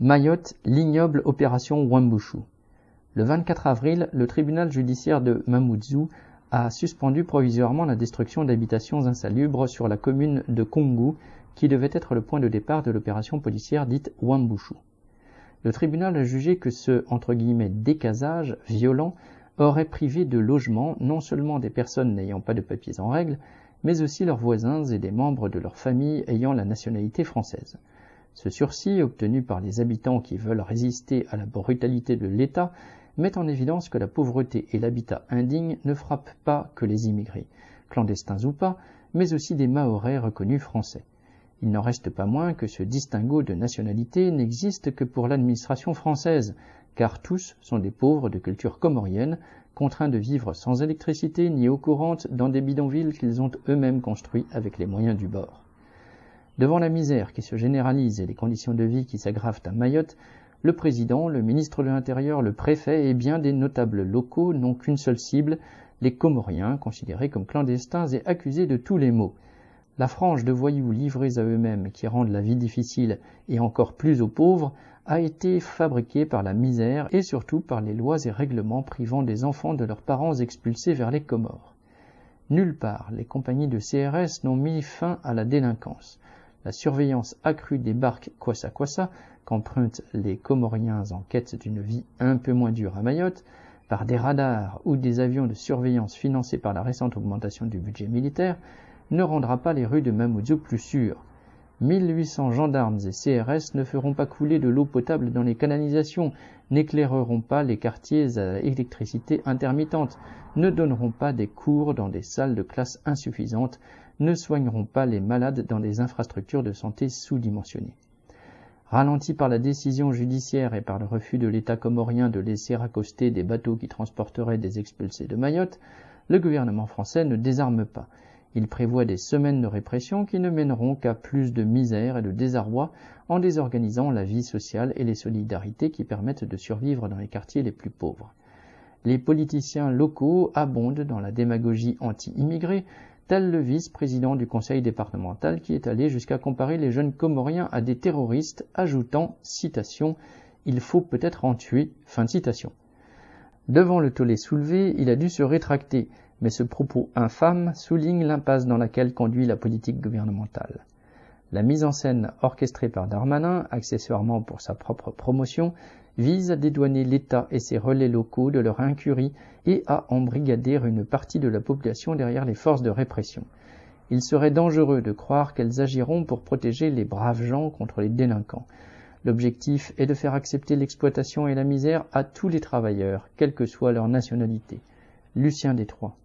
Mayotte, l'ignoble opération Wambushu. Le 24 avril, le tribunal judiciaire de Mamoudzou a suspendu provisoirement la destruction d'habitations insalubres sur la commune de Kongu, qui devait être le point de départ de l'opération policière dite Wambushu. Le tribunal a jugé que ce entre décasage violent aurait privé de logement non seulement des personnes n'ayant pas de papiers en règle, mais aussi leurs voisins et des membres de leur famille ayant la nationalité française. Ce sursis, obtenu par les habitants qui veulent résister à la brutalité de l'État, met en évidence que la pauvreté et l'habitat indigne ne frappent pas que les immigrés, clandestins ou pas, mais aussi des Mahorais reconnus français. Il n'en reste pas moins que ce distinguo de nationalité n'existe que pour l'administration française, car tous sont des pauvres de culture comorienne, contraints de vivre sans électricité ni eau courante dans des bidonvilles qu'ils ont eux-mêmes construits avec les moyens du bord. Devant la misère qui se généralise et les conditions de vie qui s'aggravent à Mayotte, le président, le ministre de l'Intérieur, le préfet et bien des notables locaux n'ont qu'une seule cible, les Comoriens, considérés comme clandestins et accusés de tous les maux. La frange de voyous livrés à eux-mêmes qui rendent la vie difficile et encore plus aux pauvres a été fabriquée par la misère et surtout par les lois et règlements privant des enfants de leurs parents expulsés vers les Comores. Nulle part les compagnies de CRS n'ont mis fin à la délinquance la surveillance accrue des barques Kwassa Kwassa qu'empruntent les Comoriens en quête d'une vie un peu moins dure à Mayotte, par des radars ou des avions de surveillance financés par la récente augmentation du budget militaire, ne rendra pas les rues de Mamoudzou plus sûres. 1800 gendarmes et CRS ne feront pas couler de l'eau potable dans les canalisations, n'éclaireront pas les quartiers à électricité intermittente, ne donneront pas des cours dans des salles de classe insuffisantes, ne soigneront pas les malades dans des infrastructures de santé sous-dimensionnées. Ralenti par la décision judiciaire et par le refus de l'État comorien de laisser accoster des bateaux qui transporteraient des expulsés de Mayotte, le gouvernement français ne désarme pas. Il prévoit des semaines de répression qui ne mèneront qu'à plus de misère et de désarroi en désorganisant la vie sociale et les solidarités qui permettent de survivre dans les quartiers les plus pauvres. Les politiciens locaux abondent dans la démagogie anti-immigrés, tel le vice-président du conseil départemental qui est allé jusqu'à comparer les jeunes comoriens à des terroristes, ajoutant, citation, il faut peut-être en tuer, fin de citation. Devant le tollé soulevé, il a dû se rétracter, mais ce propos infâme souligne l'impasse dans laquelle conduit la politique gouvernementale. La mise en scène orchestrée par Darmanin, accessoirement pour sa propre promotion, vise à dédouaner l'État et ses relais locaux de leur incurie et à embrigader une partie de la population derrière les forces de répression. Il serait dangereux de croire qu'elles agiront pour protéger les braves gens contre les délinquants. L'objectif est de faire accepter l'exploitation et la misère à tous les travailleurs, quelle que soit leur nationalité. Lucien Détroit.